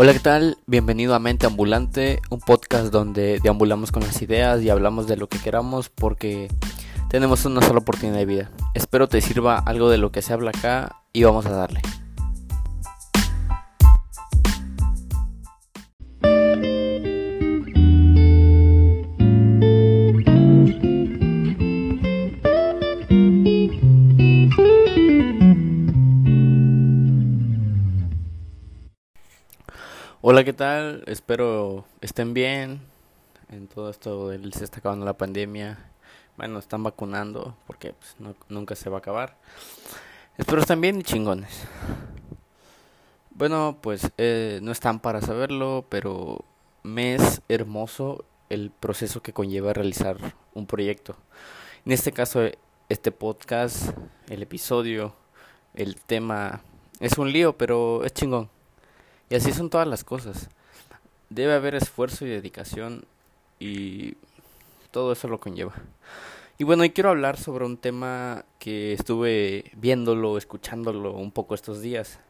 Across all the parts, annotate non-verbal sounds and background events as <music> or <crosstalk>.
Hola, ¿qué tal? Bienvenido a Mente Ambulante, un podcast donde deambulamos con las ideas y hablamos de lo que queramos porque tenemos una sola oportunidad de vida. Espero te sirva algo de lo que se habla acá y vamos a darle. Hola, ¿qué tal? Espero estén bien. En todo esto se está acabando la pandemia. Bueno, están vacunando porque pues, nunca se va a acabar. Espero estén bien y chingones. Bueno, pues eh, no están para saberlo, pero me es hermoso el proceso que conlleva realizar un proyecto. En este caso, este podcast, el episodio, el tema, es un lío, pero es chingón. Y así son todas las cosas. Debe haber esfuerzo y dedicación y todo eso lo conlleva. Y bueno, hoy quiero hablar sobre un tema que estuve viéndolo, escuchándolo un poco estos días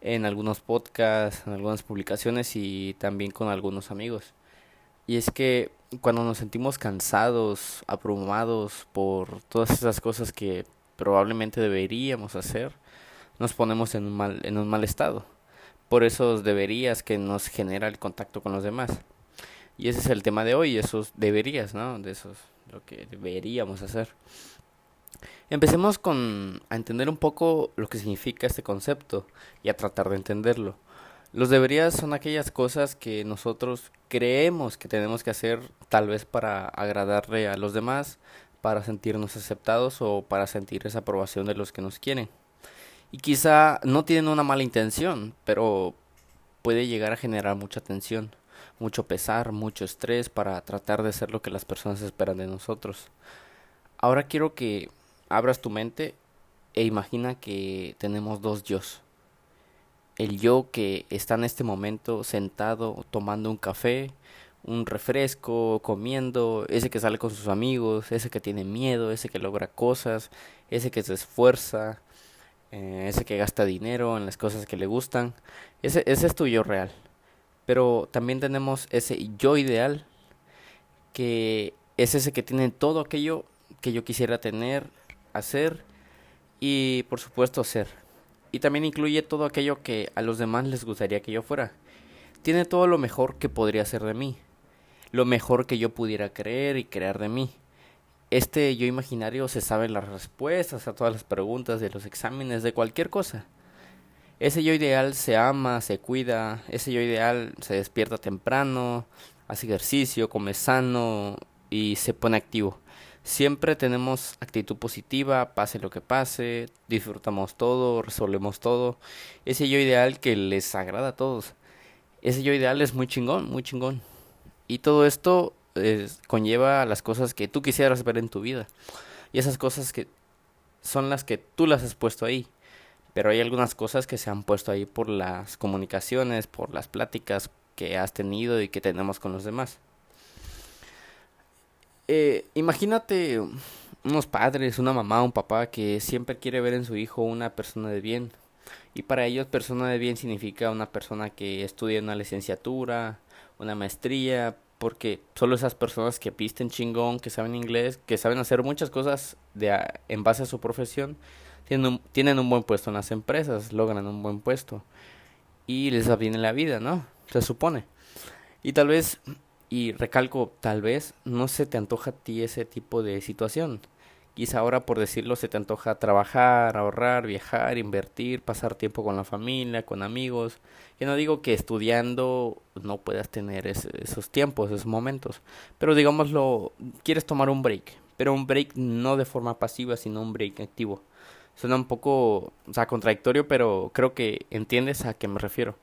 en algunos podcasts, en algunas publicaciones y también con algunos amigos. Y es que cuando nos sentimos cansados, abrumados por todas esas cosas que probablemente deberíamos hacer, nos ponemos en un mal, en un mal estado por esos deberías que nos genera el contacto con los demás. Y ese es el tema de hoy, esos deberías, ¿no? De esos, lo que deberíamos hacer. Empecemos con a entender un poco lo que significa este concepto y a tratar de entenderlo. Los deberías son aquellas cosas que nosotros creemos que tenemos que hacer tal vez para agradarle a los demás, para sentirnos aceptados o para sentir esa aprobación de los que nos quieren y quizá no tienen una mala intención, pero puede llegar a generar mucha tensión, mucho pesar, mucho estrés para tratar de ser lo que las personas esperan de nosotros. Ahora quiero que abras tu mente e imagina que tenemos dos yo. El yo que está en este momento sentado tomando un café, un refresco, comiendo, ese que sale con sus amigos, ese que tiene miedo, ese que logra cosas, ese que se esfuerza, eh, ese que gasta dinero en las cosas que le gustan, ese, ese es tu yo real. Pero también tenemos ese yo ideal, que es ese que tiene todo aquello que yo quisiera tener, hacer y por supuesto ser. Y también incluye todo aquello que a los demás les gustaría que yo fuera. Tiene todo lo mejor que podría ser de mí, lo mejor que yo pudiera creer y crear de mí este yo imaginario se sabe las respuestas a todas las preguntas de los exámenes de cualquier cosa. Ese yo ideal se ama, se cuida, ese yo ideal se despierta temprano, hace ejercicio, come sano y se pone activo. Siempre tenemos actitud positiva, pase lo que pase, disfrutamos todo, resolvemos todo. Ese yo ideal que les agrada a todos. Ese yo ideal es muy chingón, muy chingón. Y todo esto conlleva las cosas que tú quisieras ver en tu vida. Y esas cosas que son las que tú las has puesto ahí. Pero hay algunas cosas que se han puesto ahí por las comunicaciones, por las pláticas que has tenido y que tenemos con los demás. Eh, imagínate unos padres, una mamá, un papá que siempre quiere ver en su hijo una persona de bien. Y para ellos persona de bien significa una persona que estudia una licenciatura, una maestría, porque solo esas personas que pisten chingón, que saben inglés, que saben hacer muchas cosas de en base a su profesión, tienen un, tienen un buen puesto en las empresas, logran un buen puesto y les en la vida, ¿no? Se supone. Y tal vez, y recalco, tal vez no se te antoja a ti ese tipo de situación. Quizá ahora, por decirlo, se te antoja trabajar, ahorrar, viajar, invertir, pasar tiempo con la familia, con amigos. Yo no digo que estudiando no puedas tener esos tiempos, esos momentos. Pero digámoslo, quieres tomar un break. Pero un break no de forma pasiva, sino un break activo. Suena un poco, o sea, contradictorio, pero creo que entiendes a qué me refiero.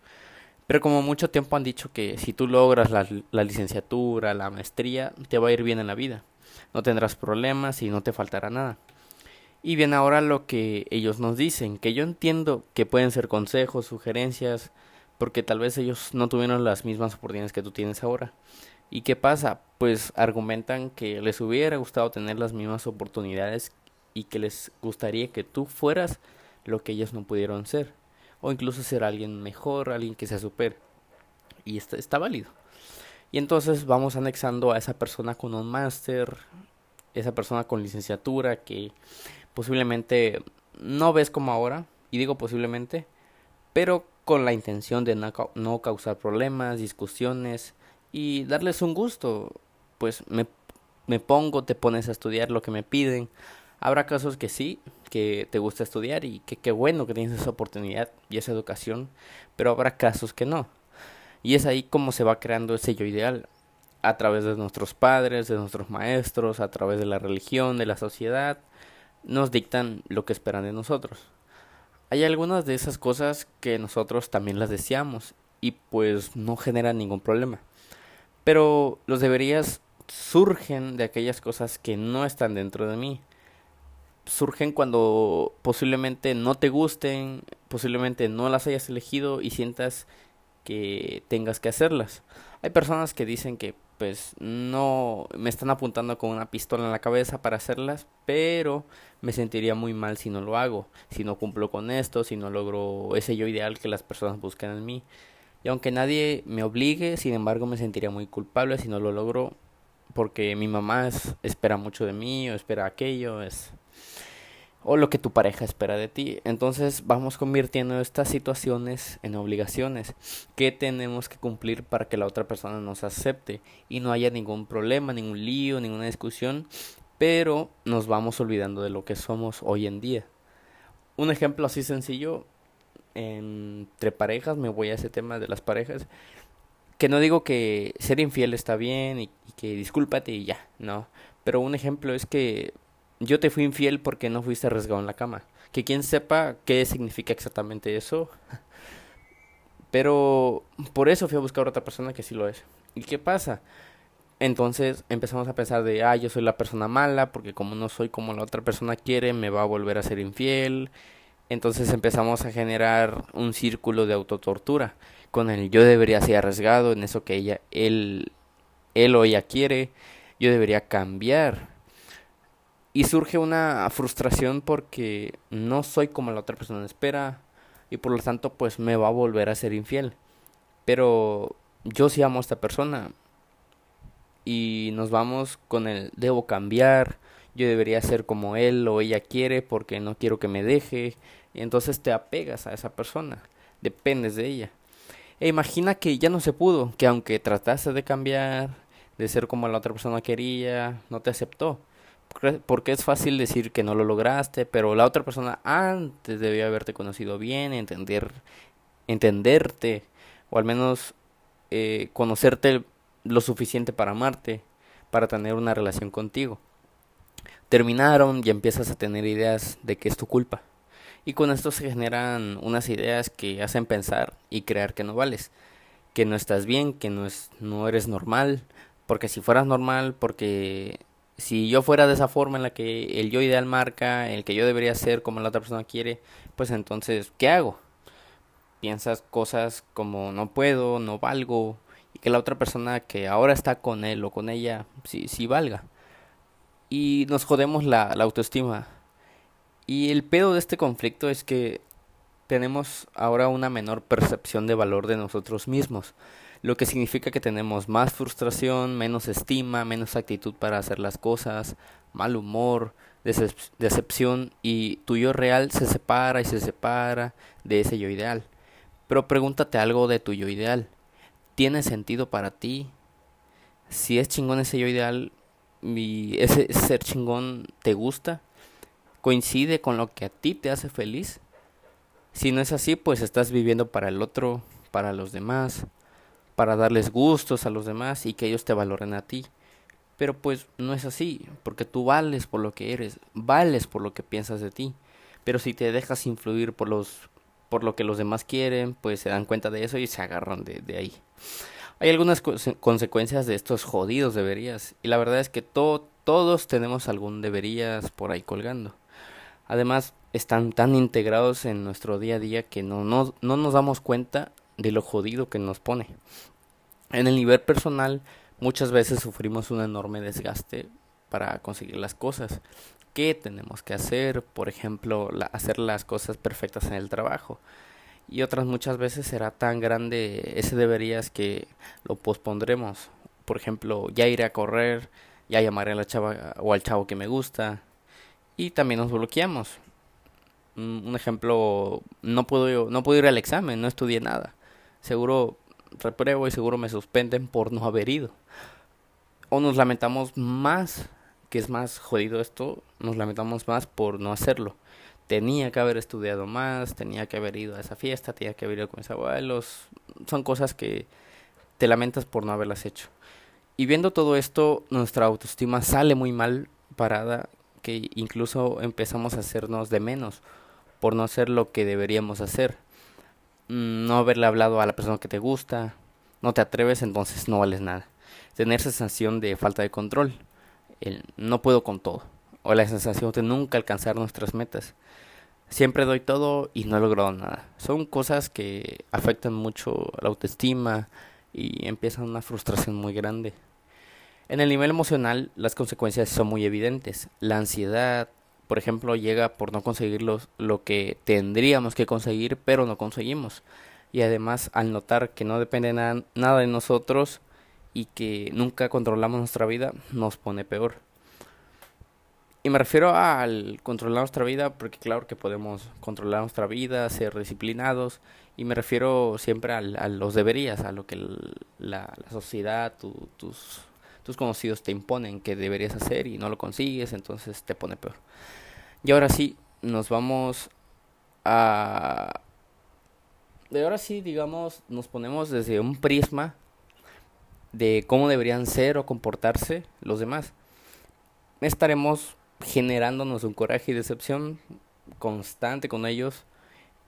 Pero como mucho tiempo han dicho que si tú logras la, la licenciatura, la maestría, te va a ir bien en la vida no tendrás problemas y no te faltará nada. Y bien ahora lo que ellos nos dicen, que yo entiendo que pueden ser consejos, sugerencias, porque tal vez ellos no tuvieron las mismas oportunidades que tú tienes ahora. ¿Y qué pasa? Pues argumentan que les hubiera gustado tener las mismas oportunidades y que les gustaría que tú fueras lo que ellos no pudieron ser, o incluso ser alguien mejor, alguien que se supere. y está, está válido. Y entonces vamos anexando a esa persona con un máster, esa persona con licenciatura que posiblemente no ves como ahora, y digo posiblemente, pero con la intención de no, no causar problemas, discusiones y darles un gusto. Pues me, me pongo, te pones a estudiar lo que me piden. Habrá casos que sí, que te gusta estudiar y que qué bueno que tienes esa oportunidad y esa educación, pero habrá casos que no. Y es ahí como se va creando el sello ideal, a través de nuestros padres, de nuestros maestros, a través de la religión, de la sociedad, nos dictan lo que esperan de nosotros. Hay algunas de esas cosas que nosotros también las deseamos y pues no generan ningún problema. Pero los deberías surgen de aquellas cosas que no están dentro de mí. Surgen cuando posiblemente no te gusten, posiblemente no las hayas elegido y sientas que tengas que hacerlas. Hay personas que dicen que pues no me están apuntando con una pistola en la cabeza para hacerlas, pero me sentiría muy mal si no lo hago, si no cumplo con esto, si no logro ese yo ideal que las personas buscan en mí. Y aunque nadie me obligue, sin embargo me sentiría muy culpable si no lo logro, porque mi mamá espera mucho de mí o espera aquello, es o lo que tu pareja espera de ti. Entonces vamos convirtiendo estas situaciones en obligaciones que tenemos que cumplir para que la otra persona nos acepte y no haya ningún problema, ningún lío, ninguna discusión, pero nos vamos olvidando de lo que somos hoy en día. Un ejemplo así sencillo entre parejas, me voy a ese tema de las parejas, que no digo que ser infiel está bien y, y que discúlpate y ya, no, pero un ejemplo es que yo te fui infiel porque no fuiste arriesgado en la cama. Que quien sepa qué significa exactamente eso. <laughs> Pero por eso fui a buscar a otra persona que sí lo es. ¿Y qué pasa? Entonces empezamos a pensar de, ah, yo soy la persona mala, porque como no soy como la otra persona quiere, me va a volver a ser infiel. Entonces empezamos a generar un círculo de autotortura, con el yo debería ser arriesgado en eso que ella, él, él o ella quiere, yo debería cambiar y surge una frustración porque no soy como la otra persona espera y por lo tanto pues me va a volver a ser infiel. Pero yo sí amo a esta persona y nos vamos con el debo cambiar, yo debería ser como él o ella quiere porque no quiero que me deje y entonces te apegas a esa persona, dependes de ella. E imagina que ya no se pudo, que aunque trataste de cambiar, de ser como la otra persona quería, no te aceptó porque es fácil decir que no lo lograste, pero la otra persona antes debió haberte conocido bien, entender, entenderte, o al menos eh, conocerte lo suficiente para amarte, para tener una relación contigo. Terminaron y empiezas a tener ideas de que es tu culpa. Y con esto se generan unas ideas que hacen pensar y creer que no vales, que no estás bien, que no, es, no eres normal, porque si fueras normal, porque si yo fuera de esa forma en la que el yo ideal marca, el que yo debería ser como la otra persona quiere, pues entonces, ¿qué hago? Piensas cosas como no puedo, no valgo, y que la otra persona que ahora está con él o con ella, sí, sí valga. Y nos jodemos la, la autoestima. Y el pedo de este conflicto es que tenemos ahora una menor percepción de valor de nosotros mismos lo que significa que tenemos más frustración, menos estima, menos actitud para hacer las cosas, mal humor, decepción y tu yo real se separa y se separa de ese yo ideal. Pero pregúntate algo de tu yo ideal. ¿Tiene sentido para ti? Si es chingón ese yo ideal y ese ser chingón te gusta, coincide con lo que a ti te hace feliz. Si no es así, pues estás viviendo para el otro, para los demás, para darles gustos a los demás y que ellos te valoren a ti. Pero pues no es así, porque tú vales por lo que eres, vales por lo que piensas de ti. Pero si te dejas influir por los por lo que los demás quieren, pues se dan cuenta de eso y se agarran de, de ahí. Hay algunas consecuencias de estos jodidos deberías y la verdad es que todos tenemos algún deberías por ahí colgando. Además, están tan integrados en nuestro día a día que no, no, no nos damos cuenta de lo jodido que nos pone. En el nivel personal, muchas veces sufrimos un enorme desgaste para conseguir las cosas. ¿Qué tenemos que hacer? Por ejemplo, hacer las cosas perfectas en el trabajo. y otras muchas veces será tan grande ese deberías que lo pospondremos. Por ejemplo, ya iré a correr, ya llamaré a la chava o al chavo que me gusta y también nos bloqueamos. Un ejemplo, no puedo no puedo ir al examen, no estudié nada. Seguro repruebo y seguro me suspenden por no haber ido. O nos lamentamos más, que es más jodido esto, nos lamentamos más por no hacerlo tenía que haber estudiado más, tenía que haber ido a esa fiesta, tenía que haber ido con mis abuelos. Son cosas que te lamentas por no haberlas hecho. Y viendo todo esto, nuestra autoestima sale muy mal parada, que incluso empezamos a hacernos de menos por no hacer lo que deberíamos hacer. Mm, no haberle hablado a la persona que te gusta, no te atreves, entonces no vales nada. Tener sensación de falta de control, el no puedo con todo, o la sensación de nunca alcanzar nuestras metas siempre doy todo y no he logrado nada. Son cosas que afectan mucho la autoestima y empiezan una frustración muy grande. En el nivel emocional las consecuencias son muy evidentes. La ansiedad, por ejemplo, llega por no conseguir lo que tendríamos que conseguir, pero no conseguimos. Y además, al notar que no depende nada de nosotros y que nunca controlamos nuestra vida, nos pone peor. Y me refiero al controlar nuestra vida, porque claro que podemos controlar nuestra vida, ser disciplinados, y me refiero siempre a los deberías, a lo que la, sociedad, tus, tus conocidos te imponen que deberías hacer y no lo consigues, entonces te pone peor. Y ahora sí, nos vamos a... De ahora sí, digamos, nos ponemos desde un prisma de cómo deberían ser o comportarse los demás. Estaremos generándonos un coraje y decepción constante con ellos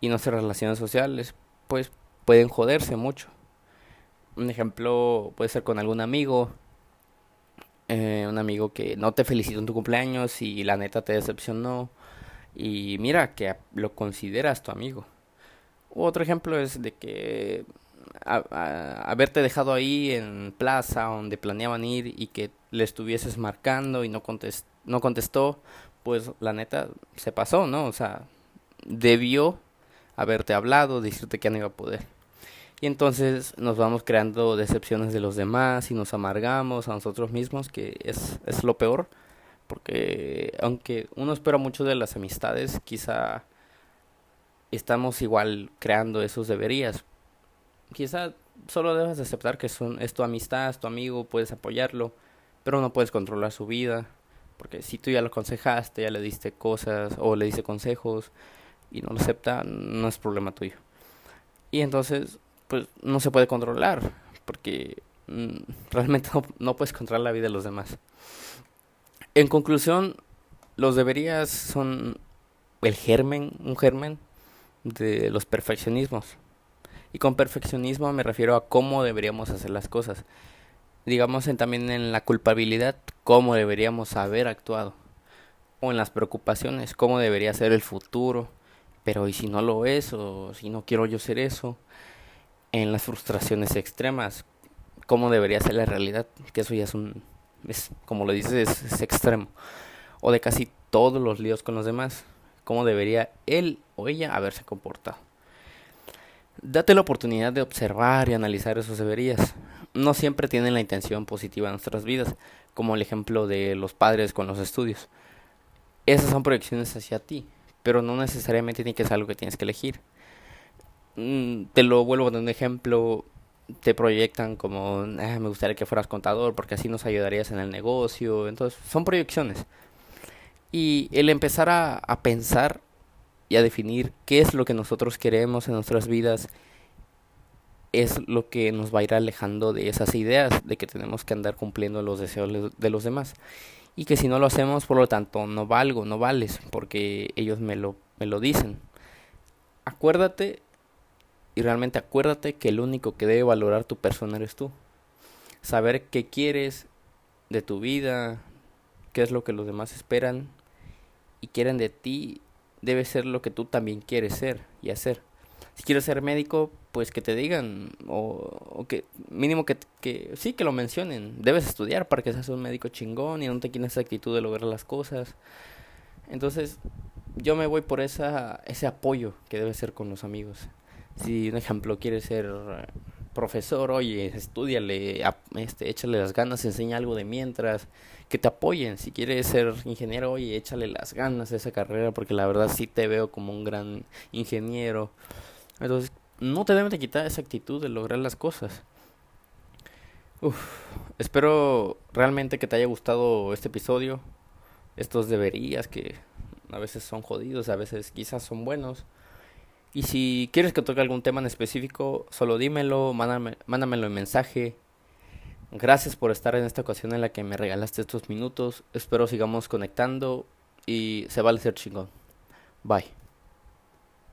y nuestras relaciones sociales pues pueden joderse mucho. Un ejemplo puede ser con algún amigo, eh, un amigo que no te felicitó en tu cumpleaños y la neta te decepcionó y mira que lo consideras tu amigo. Otro ejemplo es de que haberte dejado ahí en plaza donde planeaban ir y que le estuvieses marcando y no contestaste no contestó, pues la neta se pasó, ¿no? O sea, debió haberte hablado, decirte que no iba a poder. Y entonces nos vamos creando decepciones de los demás y nos amargamos a nosotros mismos, que es, es lo peor, porque aunque uno espera mucho de las amistades, quizá estamos igual creando esos deberías. Quizá solo debes aceptar que son, es tu amistad, es tu amigo, puedes apoyarlo, pero no puedes controlar su vida, porque si tú ya lo aconsejaste, ya le diste cosas o le diste consejos y no lo acepta, no es problema tuyo. Y entonces, pues no se puede controlar, porque mm, <laughs> realmente no, puedes controlar la vida de los demás. En conclusión, los deberías son el germen, un germen de los perfeccionismos. Y con perfeccionismo me refiero a cómo deberíamos hacer las cosas. Digamos en, también en la culpabilidad, cómo deberíamos haber actuado, o en las preocupaciones, cómo debería ser el futuro, pero y si no lo es, o si no quiero yo ser eso, en las frustraciones extremas, cómo debería ser la realidad, que eso ya es un, es, como lo dices, es, extremo, o de casi todos los líos con los demás, cómo debería él o ella haberse comportado. Date la oportunidad de observar y analizar esos deberías no siempre tienen la intención positiva en nuestras vidas, como el ejemplo de los padres con los estudios. Esas son proyecciones hacia ti, pero no necesariamente tiene que ser algo que tienes que elegir. Mm, te lo vuelvo de un ejemplo, te proyectan como, ah, me gustaría que fueras contador porque así nos ayudarías en el negocio, entonces son proyecciones. Y el empezar a, a pensar y a definir qué es lo que nosotros queremos en nuestras vidas es lo que nos va a ir alejando de esas ideas de que tenemos que andar cumpliendo los deseos de los demás y que si no lo hacemos por lo tanto no valgo, no vales porque ellos me lo, me lo dicen. Acuérdate y realmente acuérdate que el único que debe valorar tu persona eres tú. Saber qué quieres de tu vida, qué es lo que los demás esperan y quieren de ti debe ser lo que tú también quieres ser y hacer si quieres ser médico, pues que te digan, o, que mínimo que, que, sí, que lo mencionen. Debes estudiar para que seas un médico chingón y no te quieres esa actitud de lograr las cosas. Entonces, yo me voy por esa, ese apoyo que debe ser con los amigos. Si, un ejemplo, quieres ser profesor, oye, estudiale, este, échale las ganas, enseña algo de mientras, que te apoyen. Si quieres ser ingeniero, oye, échale las ganas a esa carrera, porque la verdad sí te veo como un gran ingeniero. Entonces, no te deben de quitar esa actitud de lograr las cosas. Uf, espero realmente que te haya gustado este episodio. Estos deberías que a veces son jodidos, a veces quizás son buenos. Y si quieres que toque algún tema en específico, solo dímelo, mándame, mándamelo en mensaje. Gracias por estar en esta ocasión en la que me regalaste estos minutos. Espero sigamos conectando y se vale ser chingón. Bye.